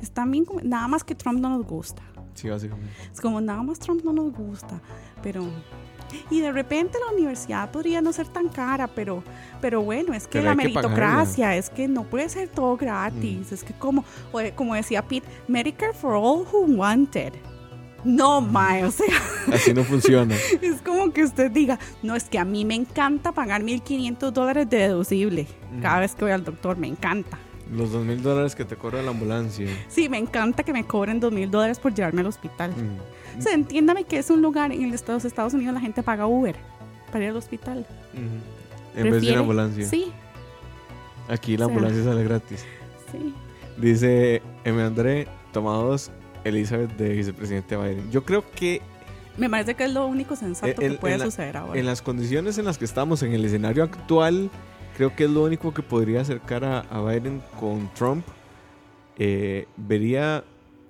Están bien como, nada más que Trump no nos gusta. Sí, básicamente. Es como nada más Trump no nos gusta, pero y de repente la universidad podría no ser tan cara, pero pero bueno, es que Pero la que meritocracia, es que no puede ser todo gratis, Mm. es que como como decía Pete, Medicare for all who wanted. No, mae, o sea, Así no funciona. es como que usted diga, no, es que a mí me encanta pagar 1.500 dólares de deducible cada Mm. vez que voy al doctor, me encanta. Los dos mil dólares que te cobra la ambulancia. Sí, me encanta que me cobren 2.000 dólares por llevarme al hospital. O sea, entiéndame que es un lugar en el Estados, Estados Unidos la gente paga Uber para ir al hospital. Ujú. En vez de una ambulancia. Sí, Aquí la O sea. ambulancia sale gratis. sí. Dice M. André, toma dos, Elizabeth de vicepresidente Biden. Yo creo que Me parece que es lo único sensato el- que puede la- suceder ahora. en las condiciones en las que estamos, en el escenario actual, creo que es lo único que podría acercar a, a Biden con Trump. Eh, vería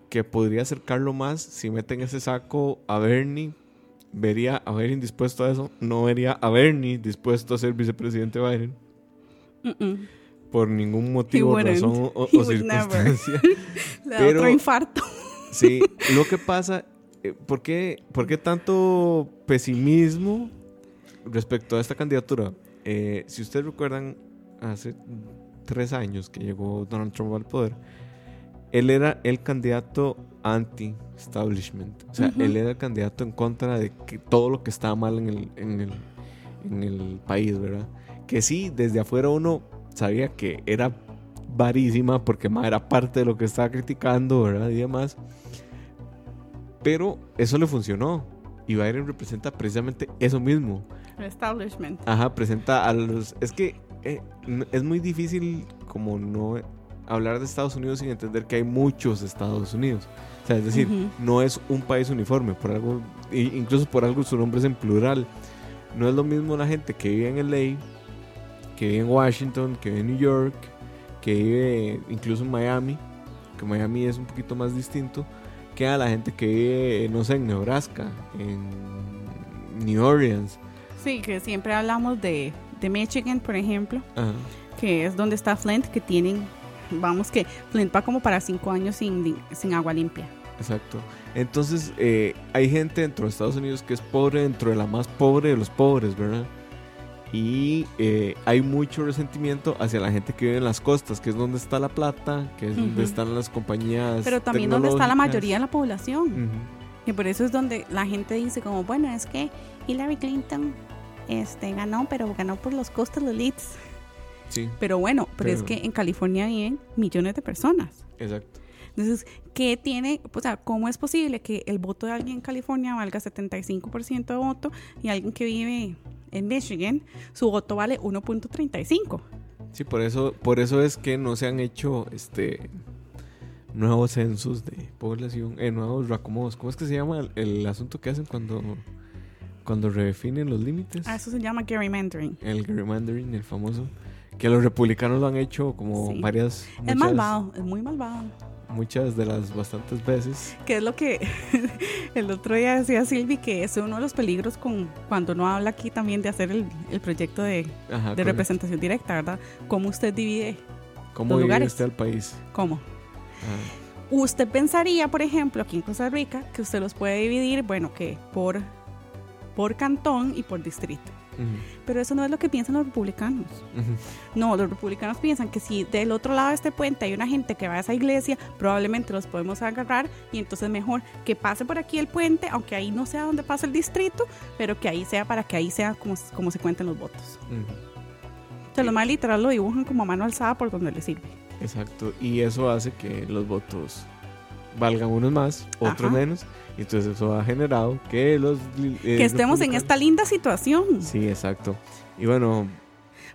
que podría acercarlo más si meten ese saco a Bernie. Vería a Biden dispuesto a eso. No vería a Bernie dispuesto a ser vicepresidente Biden. Por ningún motivo, razón o, circunstancia. Le da Pero- otro infarto. Sí, lo que pasa, eh, ¿por qué, por qué tanto pesimismo respecto a esta candidatura? Eh, si ustedes recuerdan, hace tres años que llegó Donald Trump al poder, él era el candidato anti-establishment. O sea, Ujú. él era el candidato en contra de que todo lo que estaba mal en el, en el, en el país, ¿verdad? Que sí, desde afuera uno sabía que era varísima porque ma, era parte de lo que estaba criticando, ¿verdad? Y demás. Pero eso le funcionó. Y Biden representa precisamente eso mismo. El establishment. Ajá, presenta a los... Es que eh, es muy difícil como no hablar de Estados Unidos sin entender que hay muchos Estados Unidos. O sea, es decir, no es un país uniforme, por algo, incluso por algo su nombre es en plural. No es lo mismo la gente que vive en LA, que vive en Washington, que vive en New York, que vive incluso en Miami, que Miami es un poquito más distinto, que a la gente que vive, no sé, en Nebraska, en New Orleans. Sí, que siempre hablamos de, de Michigan, por ejemplo, Ajá. que es donde está Flint, que tienen, vamos que Flint va como para cinco años sin, sin agua limpia. Exacto. Entonces, eh, hay gente dentro de Estados Unidos que es pobre dentro de la más pobre de los pobres, ¿verdad? Y eh, hay mucho resentimiento hacia la gente que vive en las costas, que es donde está la plata, que es donde están las compañías. Pero también donde está la mayoría de la población. Ujú. Y por eso es donde la gente dice como, bueno, es que Hillary Clinton este, ganó, pero ganó por los coastal elites. Sí, Pero bueno, pero, es que en California viven millones de personas. exacto. Entonces, ¿qué tiene? O sea, ¿cómo es posible que el voto de alguien en California valga 75% de voto y alguien que vive en Michigan, su voto vale 1.35? Sí, por eso, por eso es que no se han hecho este nuevos censos de población, eh, nuevos reacomodos. ¿Cómo es que se llama el, el asunto que hacen cuando, cuando redefinen los límites? A eso se llama gerrymandering. El gerrymandering, el famoso. Que los republicanos lo han hecho como Sí. varias. Es muchas- malvado, es muy malvado. Muchas de las bastantes veces. Que es lo que el otro día decía Silvi, que es uno de los peligros con cuando no habla aquí también de hacer el, el proyecto de, Ajá, de representación directa, ¿verdad? ¿Cómo usted divide? ¿Cómo los lugares. usted al país? ¿Cómo? Ajá. Usted pensaría, por ejemplo, aquí en Costa Rica, que usted los puede dividir, bueno, que por, por cantón y por distrito. Pero eso no es lo que piensan los republicanos. No, los republicanos piensan que si del otro lado de este puente hay una gente que va a esa iglesia, probablemente los podemos agarrar y entonces mejor que pase por aquí el puente, aunque ahí no sea donde pasa el distrito, pero que ahí sea para que ahí sea como, como se cuenten los votos. O sea, lo más literal lo dibujan como a mano alzada por donde les sirve. Exacto. Y eso hace que los votos valgan unos más, otros Ajá. menos. Y entonces eso ha generado que los. eh, que estemos en esta linda situación. Sí, exacto. Y bueno,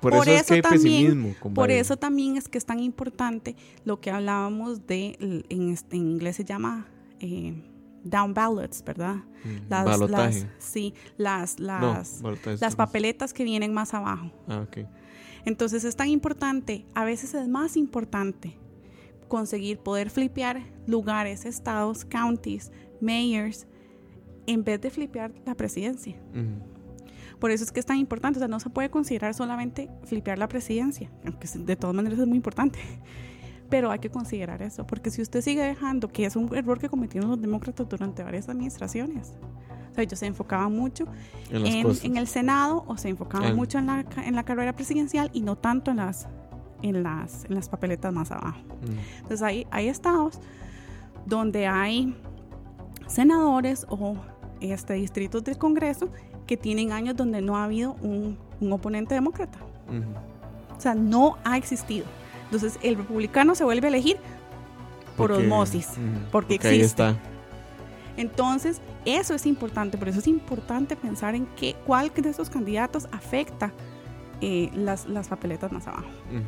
por, Por eso, es que hay también- pesimismo. Por eso también es que es tan importante lo que hablábamos de, en, este- en inglés se llama eh, down ballots, ¿verdad? Mm, Las, las- sí, las, las, las papeletas que vienen más abajo. Ah, ok. Entonces es tan importante, a veces es más importante conseguir poder flipear lugares, estados, counties, mayors, en vez de flipear la presidencia. Por eso es que es tan importante, o sea, no se puede considerar solamente flipear la presidencia, aunque de todas maneras es muy importante. Pero hay que considerar eso, porque si usted sigue dejando, que es un error que cometieron los demócratas durante varias administraciones, o sea, ellos se enfocaban mucho En el Senado o se enfocaban En- mucho en la, en la carrera presidencial y no tanto en las, en las, en las papeletas más abajo. Ujú. Entonces hay, hay estados donde hay senadores o este, distritos del Congreso que tienen años donde no ha habido un, un oponente demócrata. O sea, no ha existido. Entonces el republicano se vuelve a elegir por Porque- osmosis, porque existe. está. Entonces, eso es importante, por eso es importante pensar en qué, cuál de esos candidatos afecta eh, las, las papeletas más abajo. Ujú.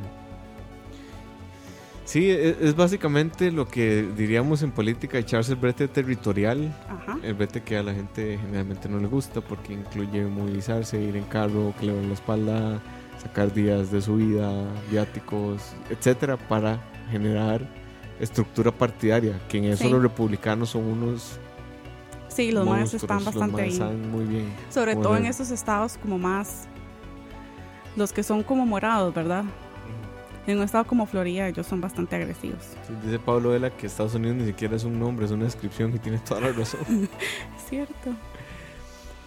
Sí, e- es, básicamente lo que diríamos en política echarse el brete territorial, Ajá. el brete que a la gente generalmente no le gusta porque incluye movilizarse, ir en carro, que le den la espalda, sacar días de su vida, viáticos, etcétera, para generar estructura partidaria, que en eso Sí. los republicanos son unos Sí, los más están bastante bien. muy bien. Sobre todo en esos estados como más, los que son como morados, ¿verdad? En un estado como Florida ellos son bastante agresivos. Sí, Dice Pablo Vela que Estados Unidos ni siquiera es un nombre, es una descripción y tiene toda la razón. Es cierto.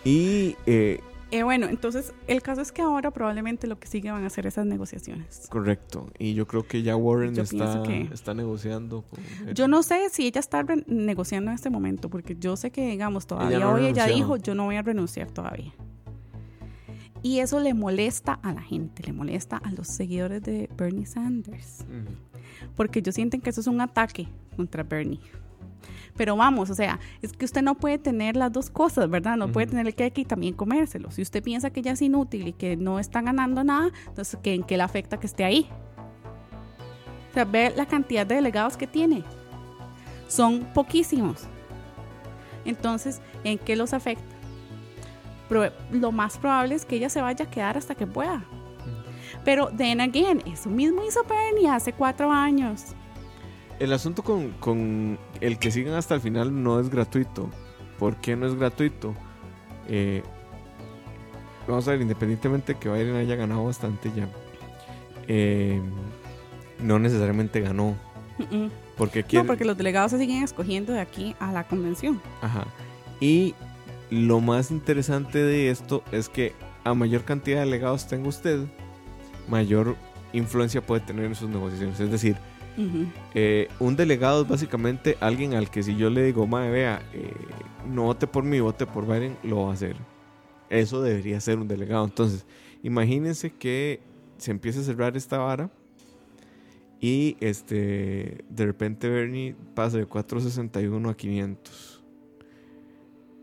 Y eh, Eh, bueno, entonces el caso es que ahora probablemente lo que sigue van a ser esas negociaciones. correcto. Y yo creo que ya Warren Yo está, que- está negociando. con. Yo no sé si ella está negociando en este momento, porque yo sé que, digamos, todavía no hoy ella dijo, yo no voy a renunciar todavía. Y eso le molesta a la gente, le molesta a los seguidores de Bernie Sanders, porque ellos sienten que eso es un ataque contra Bernie. Pero vamos, o sea, es que usted no puede tener las dos cosas, ¿verdad? No puede tener el cake y también comérselo. Si usted piensa que ella es inútil y que no está ganando nada, entonces ¿qué- ¿en qué le afecta que esté ahí? O sea, ve la cantidad de delegados que tiene. Son poquísimos. Entonces, ¿en qué los afecta? Lo más probable es que ella se vaya a quedar hasta que pueda. Pero, then again, eso mismo hizo Bernie hace cuatro años. El asunto con, con el que sigan hasta el final no es gratuito. ¿Por qué no es gratuito? Eh, vamos a ver, independientemente de que Biden haya ganado bastante ya, eh, no necesariamente ganó. Porque quiere, No, porque los delegados se siguen escogiendo de aquí a la convención. Ajá. Y lo más interesante de esto es que a mayor cantidad de delegados tenga usted, mayor influencia puede tener en sus negociaciones. Es decir, eh, un delegado es básicamente alguien al que si yo le digo, madre, vea, eh, no vote por mí, vote por Biden, lo va a hacer. Eso debería ser un delegado. Entonces, imagínense que se empieza a cerrar esta vara y este de repente Bernie pasa de 461 a 500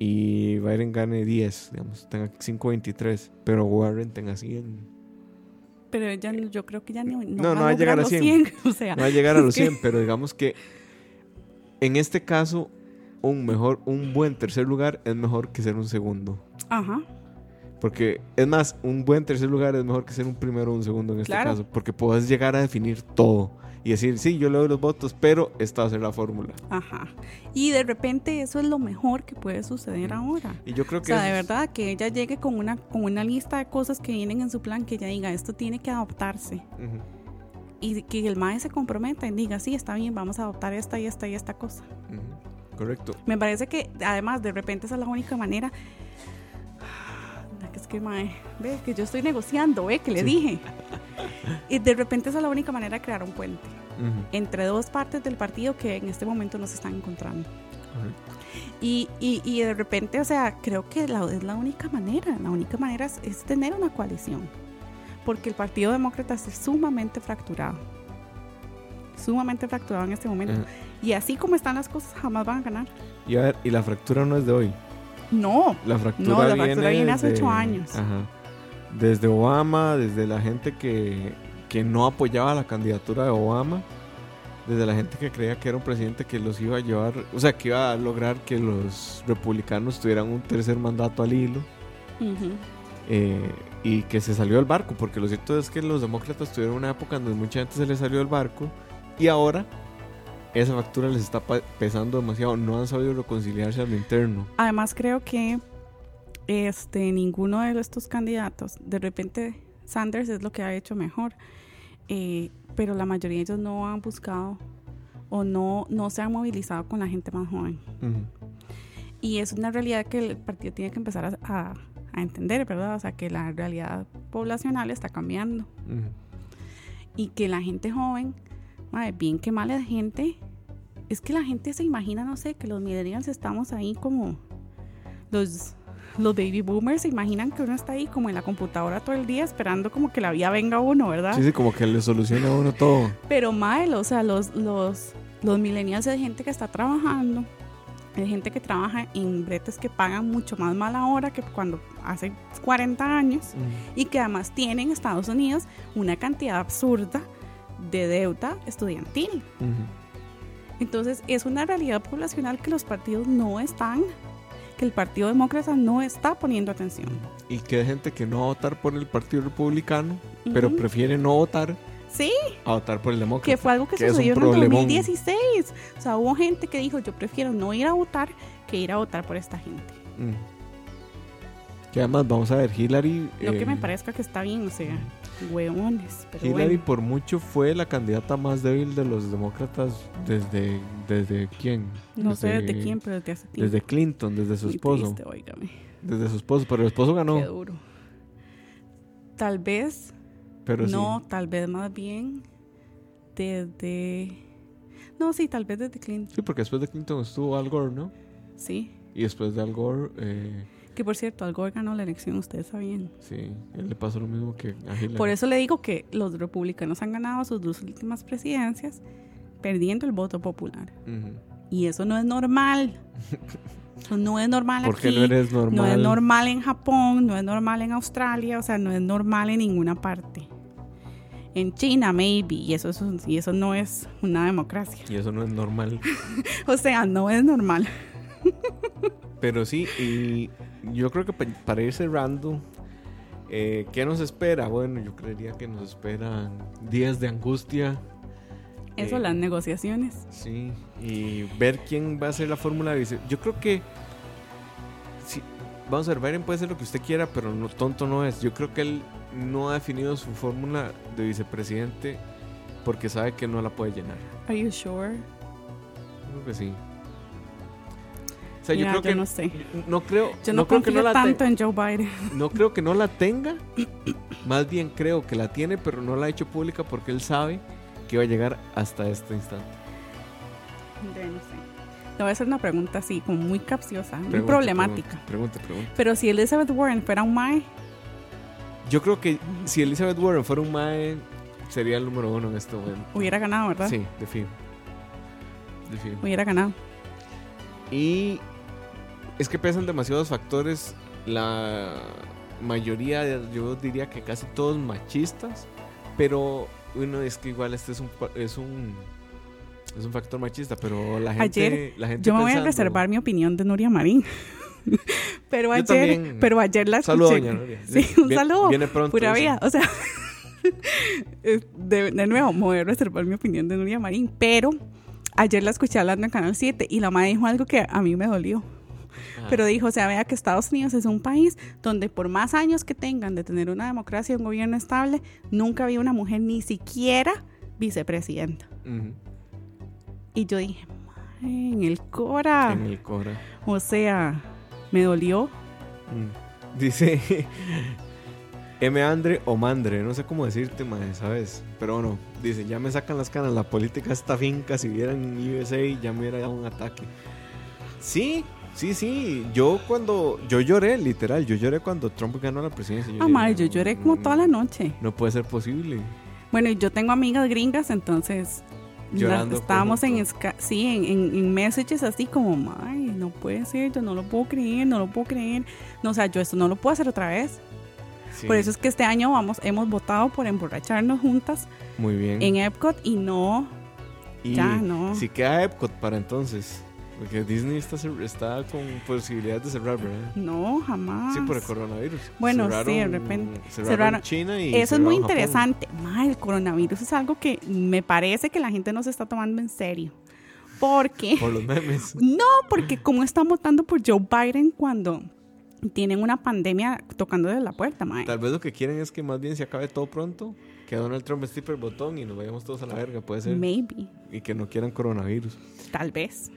y Biden gane 10, digamos, tenga 523, pero Warren tenga 100. Pero ella, no- yo creo que ya no, No, no va va a llegar a los 100. O sea, No va a llegar a los que- 100, pero digamos que en este caso un mejor un buen tercer lugar es mejor que ser un segundo. Ajá. Porque es más, un buen tercer lugar es mejor que ser un primero o un segundo en este Claro. caso, porque puedes llegar a definir todo y decir, sí, yo le doy los votos, pero esta va a ser la fórmula. Ajá. Y de repente eso es lo mejor que puede suceder ahora. Y yo creo O que sea, de verdad, que ella llegue con una, con una lista de cosas que vienen en su plan, que ella diga, esto tiene que adoptarse. Ujú, Y que el maestro se comprometa y diga, sí, está bien, vamos a adoptar esta y esta y esta cosa. correcto. Me parece que, además, de repente esa es la única manera. Que es que, mae, ve, que yo estoy negociando, ve, que le Sí. dije. Y de repente esa es la única manera de crear un puente Ujú, entre dos partes del partido que en este momento no se están encontrando. Y, y, y de repente, o sea, creo que la, es la única manera, la única manera es, es tener una coalición, porque el Partido Demócrata es sumamente fracturado, sumamente fracturado en este momento. Ajá. Y así como están las cosas, jamás van a ganar. Y a ver, y la fractura no es de hoy. No, La fractura, No, la viene, fractura viene hace ocho años. Ajá. Desde Obama, desde la gente que, que no apoyaba la candidatura de Obama desde la gente que creía que era un presidente que los iba a llevar, o sea, que iba a lograr que los republicanos tuvieran un tercer mandato al hilo. Eh, y que se salió del barco, porque lo cierto es que los demócratas tuvieron una época donde mucha gente se les salió del barco y ahora esa factura les está pesando demasiado, no han sabido reconciliarse a lo interno. Además creo que este ninguno de estos candidatos, de repente Sanders es lo que ha hecho mejor, eh, pero la mayoría de ellos no han buscado o no, no se han movilizado con la gente más joven. Y es una realidad que el partido tiene que empezar a a entender, ¿verdad? O sea, que la realidad poblacional está cambiando. Y que la gente joven, madre, bien que mal la gente, es que la gente se imagina, no sé, que los millennials estamos ahí como los, los baby boomers se imaginan que uno está ahí como en la computadora todo el día esperando como que la vida venga a uno, ¿verdad? Sí, sí, como que le soluciona a uno todo. Pero mal, o sea, los, los, los millennials es gente que está trabajando, hay gente que trabaja en bretes que pagan mucho más mala hora que cuando hace 40 años y que además tienen en Estados Unidos una cantidad absurda de deuda estudiantil. Entonces es una realidad poblacional que los partidos no están, que el Partido Demócrata no está poniendo atención. Y que hay gente que no va a votar por el Partido Republicano, pero prefiere no votar Sí. A votar por el demócrata. Que fue algo que, sucedió en el 2016. O sea, hubo gente que dijo, yo prefiero no ir a votar que ir a votar por esta gente. Mm. Que además, vamos a ver, Hillary... Lo que me eh, parezca que está bien, o sea, hueones. Hillary por mucho fue la candidata más débil de los demócratas desde... ¿Desde quién? No sé desde quién, pero desde hace tiempo. Desde Clinton, desde su esposo. desde su esposo, pero el esposo ganó. Qué duro. Tal vez no, tal vez más bien desde... No, sí, tal vez desde Clinton. Sí, porque después de Clinton estuvo Al Gore, ¿no? Sí. Y después de Al Gore... Eh, que por cierto, Al Gore ganó la elección, ustedes sabían. Sí, él le pasó lo mismo que a Hillary. Por eso le digo que los republicanos han ganado sus dos últimas presidencias perdiendo el voto popular. Y eso no es normal. no es normal ¿Por qué no eres normal? No es normal en Japón, no es normal en Australia, o sea, no es normal en ninguna parte. En China, maybe, y eso, es, y eso no es una democracia. Y eso no es normal. o sea, no es normal. Pero sí, y yo creo que para ir cerrando, eh, ¿qué nos espera? Bueno, yo creería que nos esperan días de angustia. Eso, eh, las negociaciones. Sí, y ver quién va a ser la fórmula. Yo creo que vamos a ver, Biden puede ser lo que usted quiera, pero no, tonto no es. Yo creo que él no ha definido su fórmula de vicepresidente porque sabe que no la puede llenar. Are you sure? Creo que sí. O sea, yo creo que no sé. No creo, yo no, creo que no la tanto en Joe Biden. No creo que no la tenga. Más bien creo que la tiene, pero no la ha hecho pública porque él sabe que va a llegar hasta este instante. no sé. Te voy a hacer una pregunta así, como muy capciosa, muy problemática. Pregunta, pregunta, Pero si Elizabeth Warren fuera un Mae. Yo creo que si Elizabeth Warren fuera un Mae, sería el número uno en este momento. Hubiera ganado, ¿verdad? Sí, de fin. Hubiera ganado. Y es que pesan demasiados factores. La mayoría, yo diría que casi todos machistas. Pero, bueno, es que igual este es un, es un es un factor machista, pero la gente. Ayer, la gente yo me voy a reservar mi opinión de Nuria Marín. pero ayer, pero ayer la escuché. Saludo, doña Nuria. Sí, un saludo. Viene pronto. Pura vida. O sea, de, de, nuevo, me voy a reservar mi opinión de Nuria Marín. Pero ayer la escuché hablando en Canal 7 y la madre dijo algo que a mí me dolió. Pero dijo, o sea, vea que Estados Unidos es un país donde por más años que tengan de tener una democracia y un gobierno estable, nunca había una mujer ni siquiera vicepresidenta. Y yo dije, en el Cora. En el Cora. O sea, me dolió. Mm. Dice M. Andre o Mandre, no sé cómo decirte, madre, ¿sabes? Pero bueno, dice, ya me sacan las canas, la política está finca, si vieran USA ya me hubiera dado un ataque. Sí, sí, sí, yo cuando, yo lloré, literal, yo lloré cuando Trump ganó la presidencia. Yo, ah, yo lloré como toda la noche. No puede ser posible. Bueno, yo tengo amigas gringas, entonces Llorando estábamos en, sí, en, en, messages así como, ay, no puede ser, yo no lo puedo creer, no lo puedo creer. No, o sea, yo esto no lo puedo hacer otra vez. Por eso es que este año vamos, hemos votado por emborracharnos juntas. Muy bien. En Epcot y no Y Ya, no. si queda Epcot para entonces. Porque Disney está, está con posibilidades de cerrar, ¿verdad? No, jamás. Sí, por el coronavirus. Bueno, sí, de repente. Cerraron, Cerraron- China y Eso es muy cerraron interesante. Ma, el coronavirus es algo que me parece que la gente no se está tomando en serio. Porque, Por los memes. no, porque como están votando por Joe Biden cuando tienen una pandemia tocándole la puerta, mae. Tal vez lo que quieren es que más bien se acabe todo pronto. Que Donald Trump esté el botón y nos vayamos todos a la verga, puede ser. Maybe, Y que no quieran coronavirus. tal vez.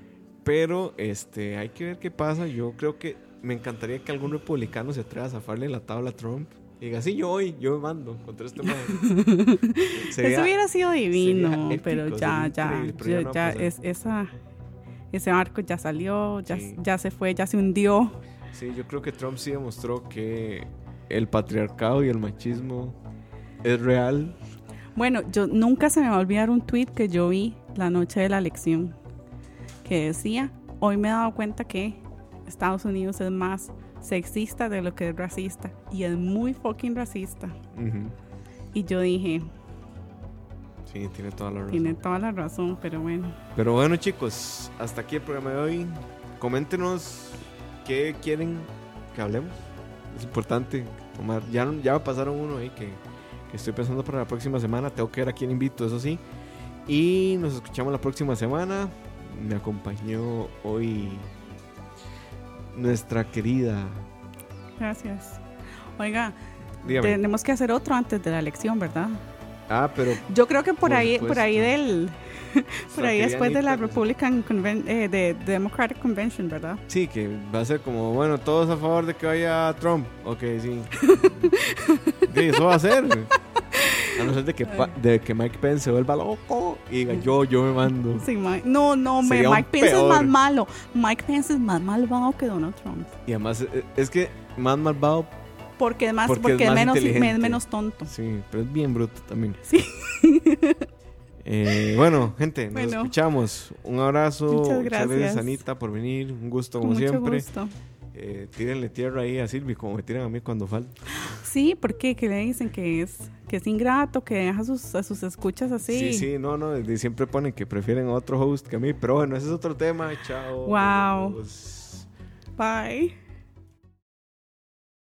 Pero este, hay que ver qué pasa. Yo creo que me encantaría que algún republicano se atreva a zafarle la tabla a Trump. Y diga, sí, yo hoy, yo me mando contra este man. Eso hubiera sido divino, pero ya, ya, pero ya no es, esa, ese barco ya salió, ya, Sí. ya se fue, ya se hundió. Sí, yo creo que Trump sí demostró que el patriarcado y el machismo es real. Bueno, yo nunca se me va a olvidar un tweet que yo vi la noche de la elección que decía, hoy me he dado cuenta que Estados Unidos es más sexista de lo que es racista y es muy fucking racista. Ujú. Y yo dije, Sí, tiene toda la razón. tiene toda la razón, pero bueno. Pero bueno, chicos, hasta aquí el programa de hoy. Coméntenos qué quieren que hablemos. Es importante tomar. Ya, ya pasaron uno ahí que, que estoy pensando para la próxima semana. Tengo que ver a quién invito, eso sí. Y nos escuchamos la próxima semana. Me acompañó hoy nuestra querida. Gracias. Oiga, Dígame. tenemos que hacer otro antes de la elección, ¿verdad? Ah, pero Yo creo que por, Por ahí, por ahí del, por ahí después de la Republican Conven- eh, de Democratic Convention, ¿verdad? Sí, que va a ser como, bueno, todos a favor de que vaya Trump. Ok, sí. Sí, eso va a ser. A no ser de que, de que Mike Pence se vuelva loco y diga, yo, yo me mando. Sí, Mike- no, no, me- Mike Pence peor. es más malo. Mike Pence es más malvado que Donald Trump. Y además, eh, es que más malvado, Porque más, Porque porque, es menos, es menos tonto. sí, pero es bien bruto también. Sí. Eh, bueno, gente, nos Bueno. escuchamos. Un abrazo. Muchas gracias. Anita, por venir. Un gusto, como mucho siempre. gusto. Eh, tírenle tierra ahí a Silvi, como me tiran a mí cuando falta. Sí, porque que le dicen que es que es ingrato, que deja sus, a sus escuchas así. Sí, sí, no, no, siempre ponen que prefieren a otro host que a mí, pero bueno, ese es otro tema, chao. Wow. Adiós. Bye.